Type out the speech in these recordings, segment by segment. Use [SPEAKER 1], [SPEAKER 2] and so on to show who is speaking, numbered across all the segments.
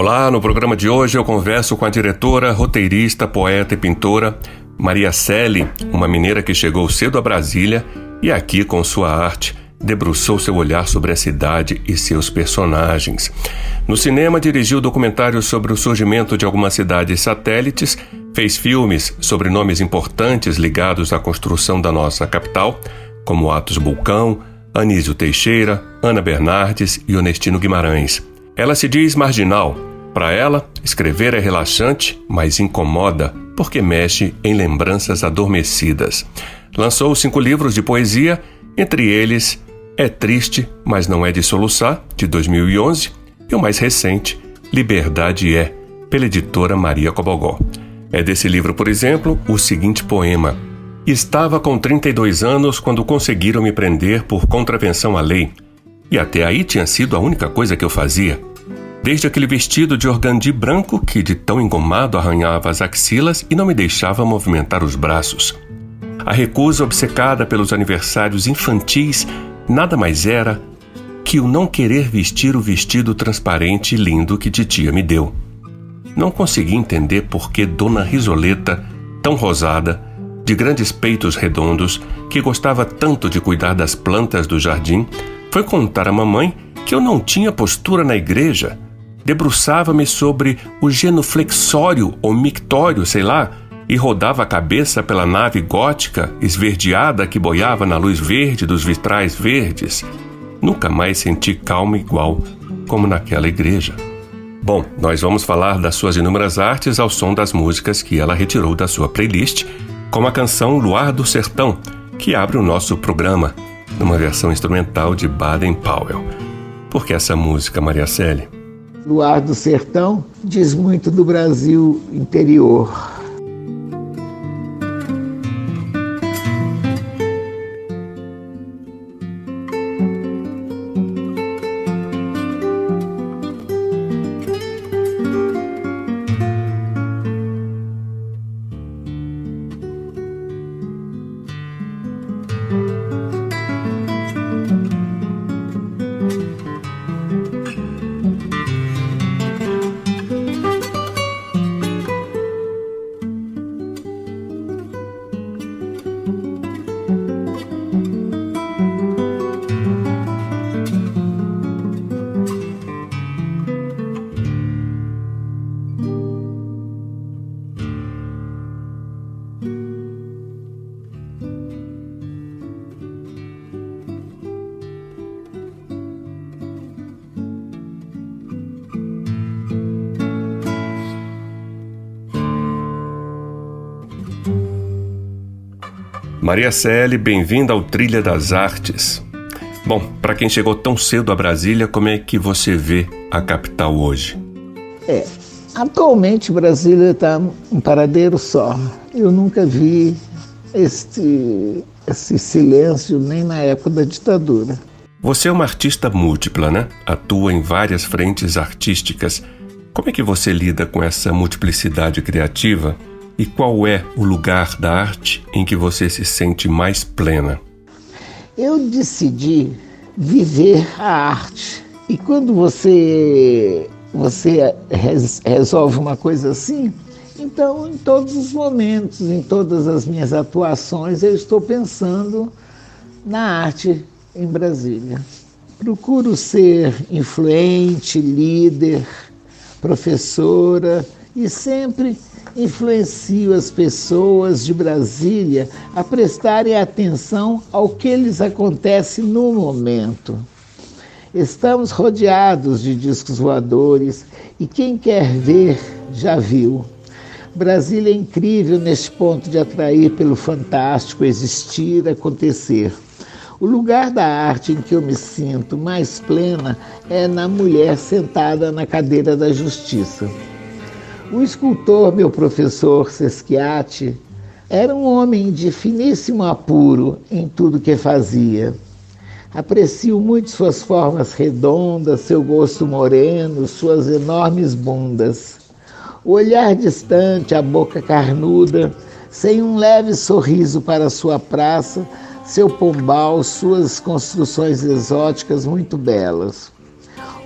[SPEAKER 1] Olá, no programa de hoje eu converso com a diretora, roteirista, poeta e pintora Maria Selle, uma mineira que chegou cedo a Brasília e aqui, com sua arte, debruçou seu olhar sobre a cidade e seus personagens. No cinema, dirigiu documentários sobre o surgimento de algumas cidades satélites, fez filmes sobre nomes importantes ligados à construção da nossa capital, como Atos Bulcão, Anísio Teixeira, Ana Bernardes e Honestino Guimarães. Ela se diz marginal, para ela, escrever é relaxante, mas incomoda, porque mexe em lembranças adormecidas. Lançou cinco livros de poesia, entre eles É Triste, mas não é de soluçar, de 2011, e o mais recente, Liberdade é, pela editora Maria Cobogó. É desse livro, por exemplo, o seguinte poema: Estava com 32 anos quando conseguiram me prender por contravenção à lei. E até aí tinha sido a única coisa que eu fazia desde aquele vestido de organdi branco que de tão engomado arranhava as axilas e não me deixava movimentar os braços. A recusa obcecada pelos aniversários infantis nada mais era que o não querer vestir o vestido transparente e lindo que titia me deu. Não consegui entender por que Dona Risoleta, tão rosada, de grandes peitos redondos, que gostava tanto de cuidar das plantas do jardim, foi contar à mamãe que eu não tinha postura na igreja debruçava-me sobre o genuflexório ou mictório, sei lá, e rodava a cabeça pela nave gótica esverdeada que boiava na luz verde dos vitrais verdes. Nunca mais senti calma igual como naquela igreja. Bom, nós vamos falar das suas inúmeras artes ao som das músicas que ela retirou da sua playlist, como a canção Luar do Sertão, que abre o nosso programa, numa versão instrumental de Baden Powell. Por que essa música, Maria Célia?
[SPEAKER 2] Luar do Sertão diz muito do Brasil interior.
[SPEAKER 1] Maria Cele, bem-vinda ao Trilha das Artes. Bom, para quem chegou tão cedo a Brasília, como é que você vê a capital hoje?
[SPEAKER 2] É, atualmente Brasília está um paradeiro só. Eu nunca vi este, esse silêncio nem na época da ditadura.
[SPEAKER 1] Você é uma artista múltipla, né? Atua em várias frentes artísticas. Como é que você lida com essa multiplicidade criativa e qual é o lugar da arte em que você se sente mais plena?
[SPEAKER 2] Eu decidi viver a arte. E quando você você resolve uma coisa assim, então em todos os momentos, em todas as minhas atuações, eu estou pensando na arte em Brasília. Procuro ser influente, líder, professora e sempre influencio as pessoas de Brasília a prestarem atenção ao que lhes acontece no momento. Estamos rodeados de discos voadores e quem quer ver já viu. Brasília é incrível neste ponto de atrair pelo fantástico existir, acontecer. O lugar da arte em que eu me sinto mais plena é na mulher sentada na cadeira da justiça. O escultor, meu professor Sesquiati, era um homem de finíssimo apuro em tudo que fazia. Aprecio muito suas formas redondas, seu gosto moreno, suas enormes bundas. O olhar distante, a boca carnuda, sem um leve sorriso para sua praça, seu pombal, suas construções exóticas muito belas.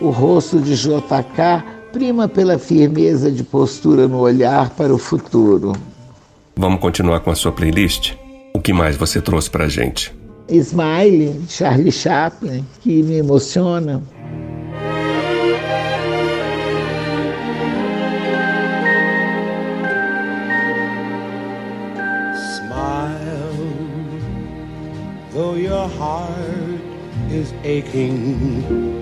[SPEAKER 2] O rosto de JK prima pela firmeza de postura no olhar para o futuro.
[SPEAKER 1] Vamos continuar com a sua playlist? O que mais você trouxe pra gente?
[SPEAKER 2] Smile, Charlie Chaplin, que me emociona.
[SPEAKER 3] Smile, though your heart is aching.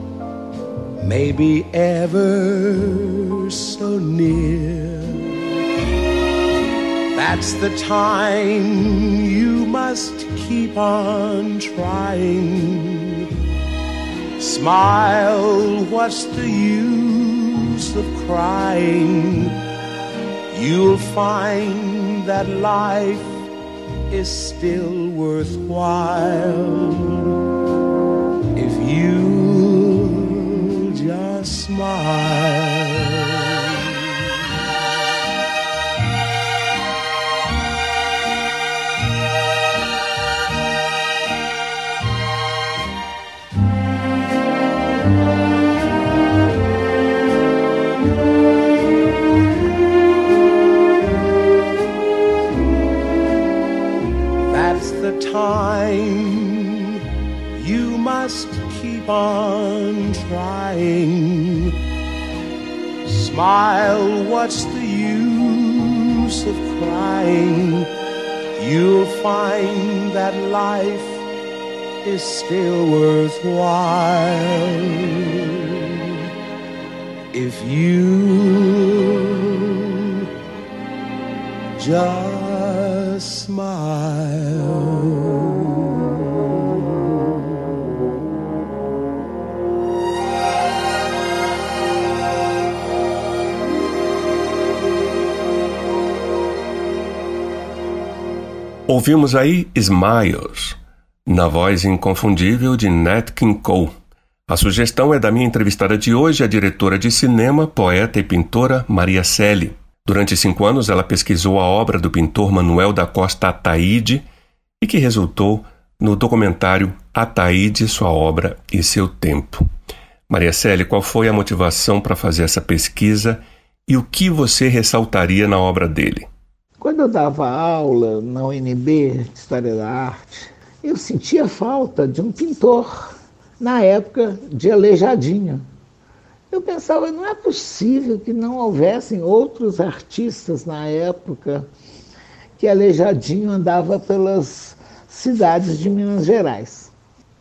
[SPEAKER 3] may be ever so near, that's the time you must keep on trying. Smile, what's the use of crying? You'll find that life is still worthwhile. If you smile. That life is still worthwhile. If you just
[SPEAKER 1] Ouvimos aí Smiles, na voz inconfundível de Nat King Cole. A sugestão é da minha entrevistada de hoje, a diretora de cinema, poeta e pintora Maria Selle. Durante cinco anos, ela pesquisou a obra do pintor Manuel da Costa Ataíde e que resultou no documentário Ataíde, sua obra e seu tempo. Maria Selle, qual foi a motivação para fazer essa pesquisa e o que você ressaltaria na obra dele?
[SPEAKER 2] Quando eu dava aula na UNB de História da Arte, eu sentia falta de um pintor na época de Aleijadinho. Eu pensava, não é possível que não houvessem outros artistas na época que Aleijadinho andava pelas cidades de Minas Gerais.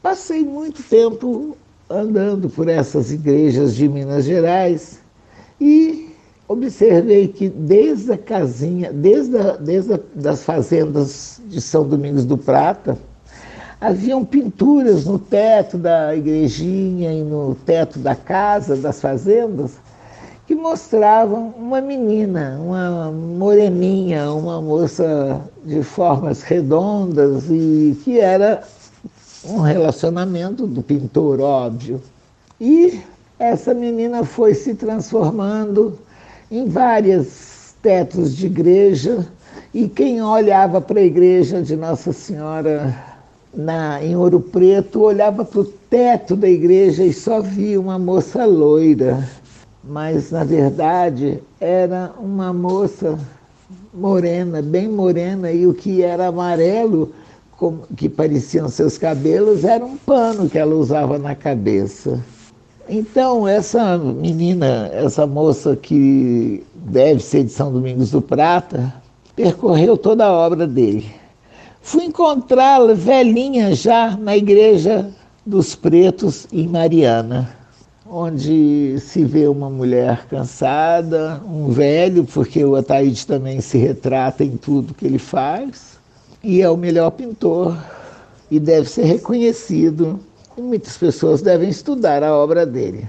[SPEAKER 2] Passei muito tempo andando por essas igrejas de Minas Gerais e observei que desde a casinha, desde, a, desde a, das fazendas de São Domingos do Prata, haviam pinturas no teto da igrejinha e no teto da casa, das fazendas, que mostravam uma menina, uma moreninha, uma moça de formas redondas e que era um relacionamento do pintor, óbvio. E essa menina foi se transformando em vários tetos de igreja, e quem olhava para a igreja de Nossa Senhora na, em Ouro Preto olhava para o teto da igreja e só via uma moça loira. Mas, na verdade, era uma moça morena, bem morena, e o que era amarelo, que pareciam seus cabelos, era um pano que ela usava na cabeça. Então, essa menina, essa moça que deve ser de São Domingos do Prata, percorreu toda a obra dele. Fui encontrá-la velhinha já na igreja dos Pretos em Mariana, onde se vê uma mulher cansada, um velho, porque o Ataíde também se retrata em tudo que ele faz, e é o melhor pintor e deve ser reconhecido muitas pessoas devem estudar a obra dele.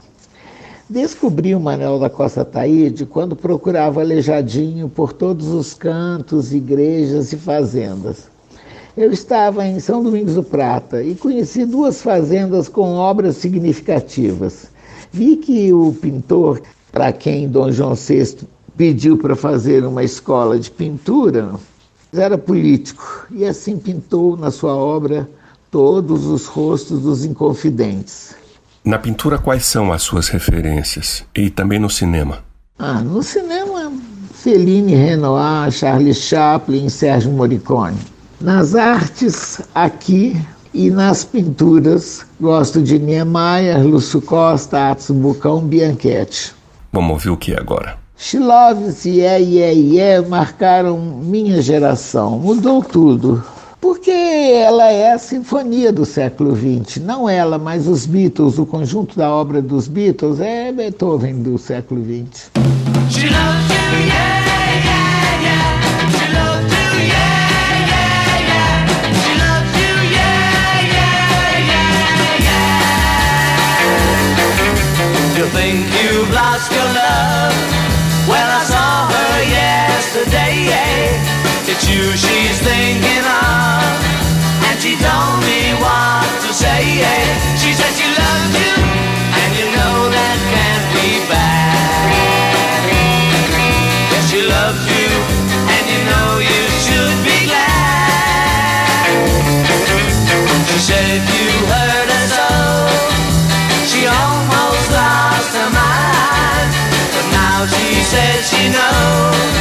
[SPEAKER 2] Descobri o Manuel da Costa Taíde quando procurava aleijadinho por todos os cantos, igrejas e fazendas. Eu estava em São Domingos do Prata e conheci duas fazendas com obras significativas. Vi que o pintor, para quem Dom João VI pediu para fazer uma escola de pintura, era político e assim pintou na sua obra todos os rostos dos inconfidentes.
[SPEAKER 1] Na pintura, quais são as suas referências? E também no cinema?
[SPEAKER 2] Ah, no cinema, Fellini, Renoir, Charles Chaplin, Sérgio Morricone. Nas artes, aqui e nas pinturas, gosto de Niemeyer, Lúcio Costa, Atsu Bucão, Bianchetti.
[SPEAKER 1] Vamos ouvir o que agora?
[SPEAKER 2] She Loves e Yeah, Yeah, Yeah marcaram minha geração. Mudou tudo porque ela é a sinfonia do século XX. Não ela, mas os Beatles, o conjunto da obra dos Beatles é Beethoven do século XX. think you've lost your love? She said she loved you, and you know that can't be bad. Yes, she loves you, and you know you should be glad. She said you hurt her so, she almost lost her mind. But now she says she knows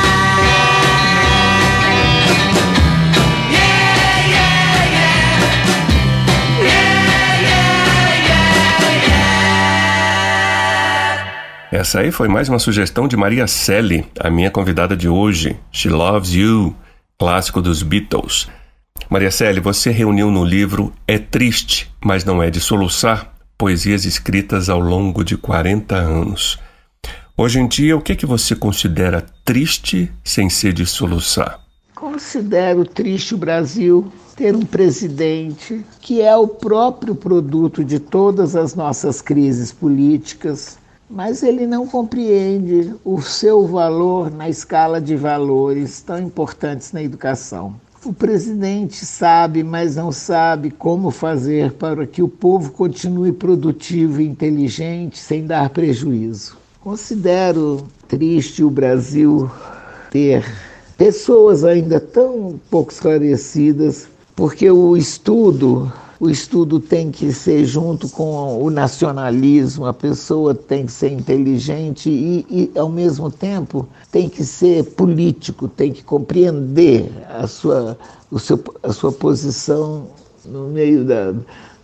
[SPEAKER 1] Essa aí foi mais uma sugestão de Maria Selle, a minha convidada de hoje. She Loves You, clássico dos Beatles. Maria Célia, você reuniu no livro É Triste, mas não é de soluçar, poesias escritas ao longo de 40 anos. Hoje em dia, o que, que você considera triste sem ser de soluçar?
[SPEAKER 2] Considero triste o Brasil ter um presidente que é o próprio produto de todas as nossas crises políticas, mas ele não compreende o seu valor na escala de valores tão importantes na educação. O presidente sabe, mas não sabe como fazer para que o povo continue produtivo e inteligente sem dar prejuízo. Considero triste o Brasil ter pessoas ainda tão pouco esclarecidas, porque o estudo o estudo tem que ser junto com o nacionalismo, a pessoa tem que ser inteligente e, e, ao mesmo tempo, tem que ser político, tem que compreender a sua, o seu, a sua posição no meio da,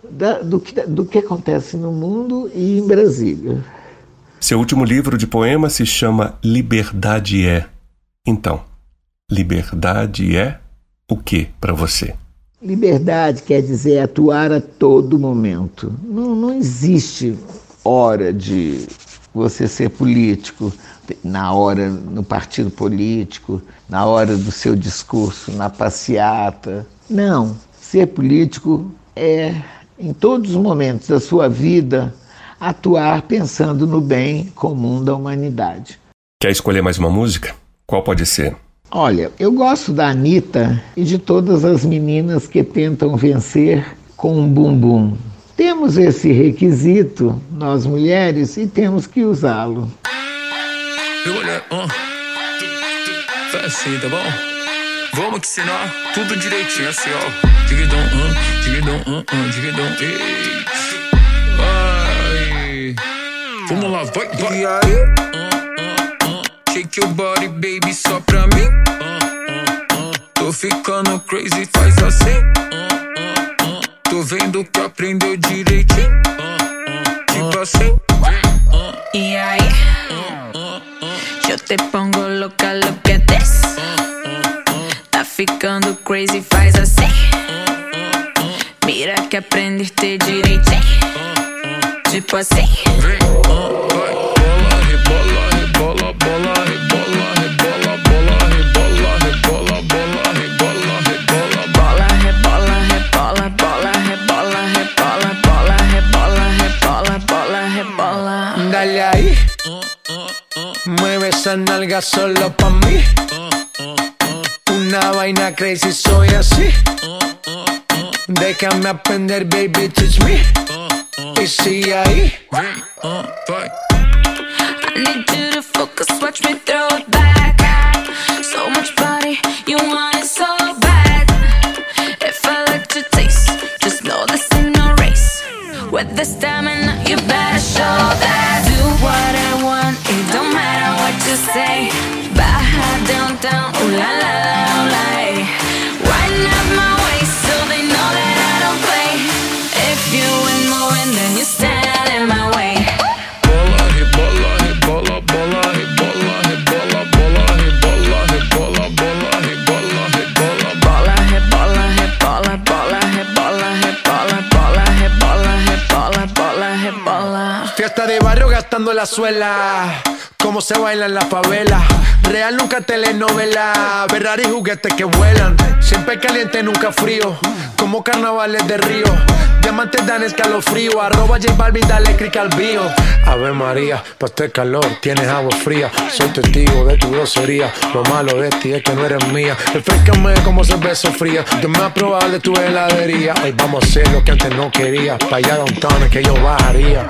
[SPEAKER 2] da, do, que, do que acontece no mundo e em Brasília.
[SPEAKER 1] Seu último livro de poemas se chama Liberdade é. Então, liberdade é o que para você?
[SPEAKER 2] Liberdade quer dizer atuar a todo momento. Não, não existe hora de você ser político, na hora no partido político, na hora do seu discurso, na passeata. Não. Ser político é, em todos os momentos da sua vida, atuar pensando no bem comum da humanidade.
[SPEAKER 1] Quer escolher mais uma música? Qual pode ser?
[SPEAKER 2] Olha, eu gosto da Anitta e de todas as meninas que tentam vencer com um bumbum. Temos esse requisito, nós mulheres, e temos que usá-lo.
[SPEAKER 4] Assim, tá bom? Vamos que senão tudo direitinho assim, ó. Dividão, um, dividão, um, um, dividão, ei. Vai. Vamos lá, vai, vai. E aí? Shake your body, baby, só pra mim. Tô ficando crazy, faz assim. Tô vendo que aprendeu direitinho. Tipo assim.
[SPEAKER 5] E aí? Eu te pongo louca, look at this. Tá ficando crazy, faz assim. Mira que aprendeste direitinho. Tipo assim.
[SPEAKER 6] Nalga solo pa' mí. Una vaina crazy, soy así. Déjame aprender, baby, teach me. Y sigue ahí.
[SPEAKER 5] I need you to focus, watch me throw
[SPEAKER 6] suela cómo se baila en la favela. Real nunca telenovela, Ferrari juguetes que vuelan. Siempre caliente, nunca frío, como carnavales de río. Diamantes dan escalofrío, arroba J Balvin, dale click al bio. Ave María, pa' este calor tienes agua fría. Soy testigo de tu grosería. Lo malo de ti es que no eres mía. Refrescame como cerveza fría. Yo me probar de tu heladería. Hoy vamos a hacer lo que antes no quería. Pa' allá downtown es que yo bajaría.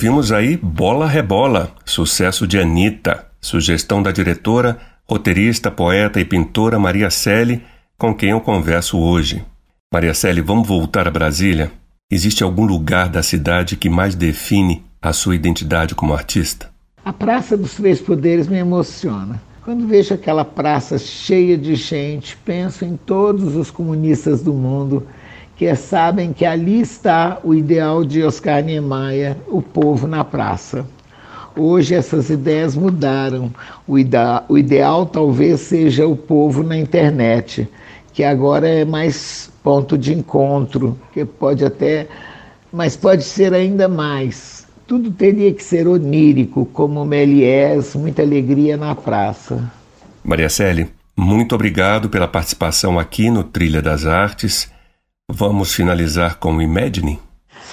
[SPEAKER 1] Ouvimos aí Bola Rebola, sucesso de Anitta, sugestão da diretora, roteirista, poeta e pintora Maria Selle, com quem eu converso hoje. Maria Selle, vamos voltar a Brasília? Existe algum lugar da cidade que mais define a sua identidade como artista?
[SPEAKER 2] A Praça dos Três Poderes me emociona.
[SPEAKER 7] Quando vejo aquela praça cheia de gente, penso em todos os comunistas do mundo que sabem que ali está o ideal de Oscar Niemeyer, o povo na praça. Hoje essas ideias mudaram. O, ida o ideal talvez seja o povo na internet, que agora é mais ponto de encontro, que pode até, mas pode ser ainda mais. Tudo teria que ser onírico, como Méliès, muita alegria na praça.
[SPEAKER 1] Maria Célia, muito obrigado pela participação aqui no Trilha das Artes. Vamos finalizar com Imagine?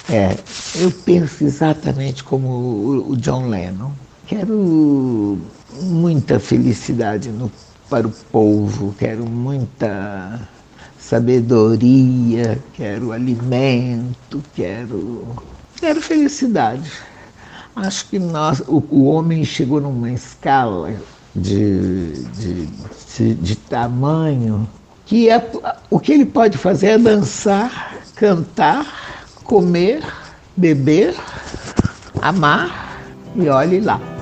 [SPEAKER 7] É, eu penso exatamente como o, John Lennon. Quero muita felicidade no, para o povo, quero muita sabedoria, quero alimento, quero, quero felicidade. Acho que nós, o, o homem chegou numa escala de, de, de, de tamanho que é, o que ele pode fazer é dançar, cantar, comer, beber, amar e olhe lá.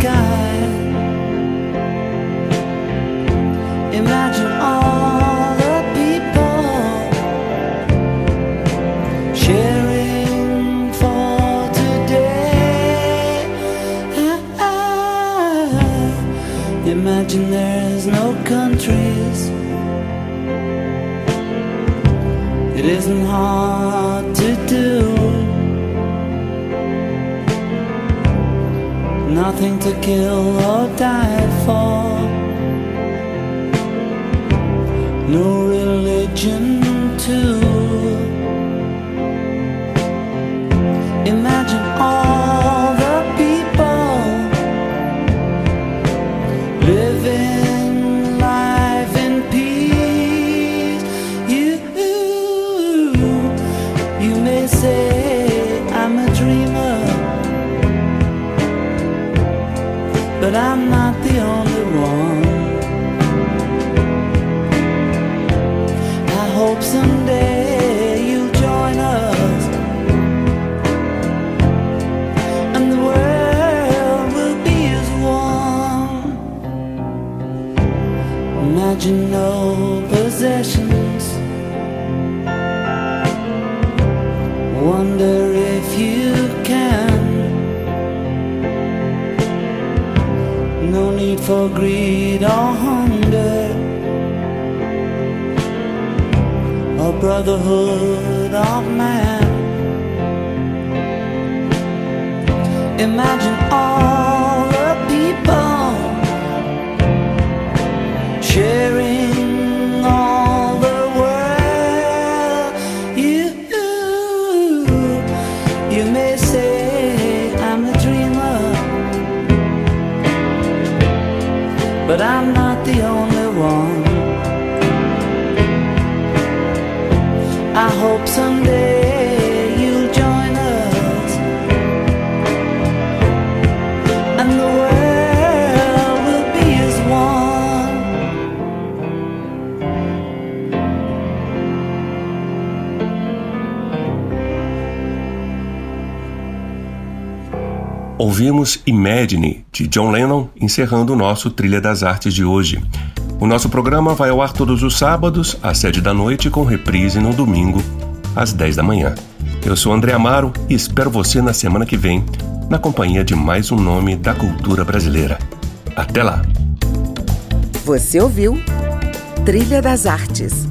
[SPEAKER 7] Sky. Religion too. For greed or hunger or brotherhood of man. Imagine all the people sharing I hope someday you'll join us, and the world will be as one.
[SPEAKER 1] Ouvimos Imagine, de John Lennon, encerrando o nosso Trilha das Artes de hoje. O nosso programa vai ao ar todos os sábados, às sete da noite, com reprise no domingo, às dez da manhã. Eu sou André Amaro e espero você na semana que vem, na companhia de mais um nome da cultura brasileira. Até lá!
[SPEAKER 8] Você ouviu Trilha das Artes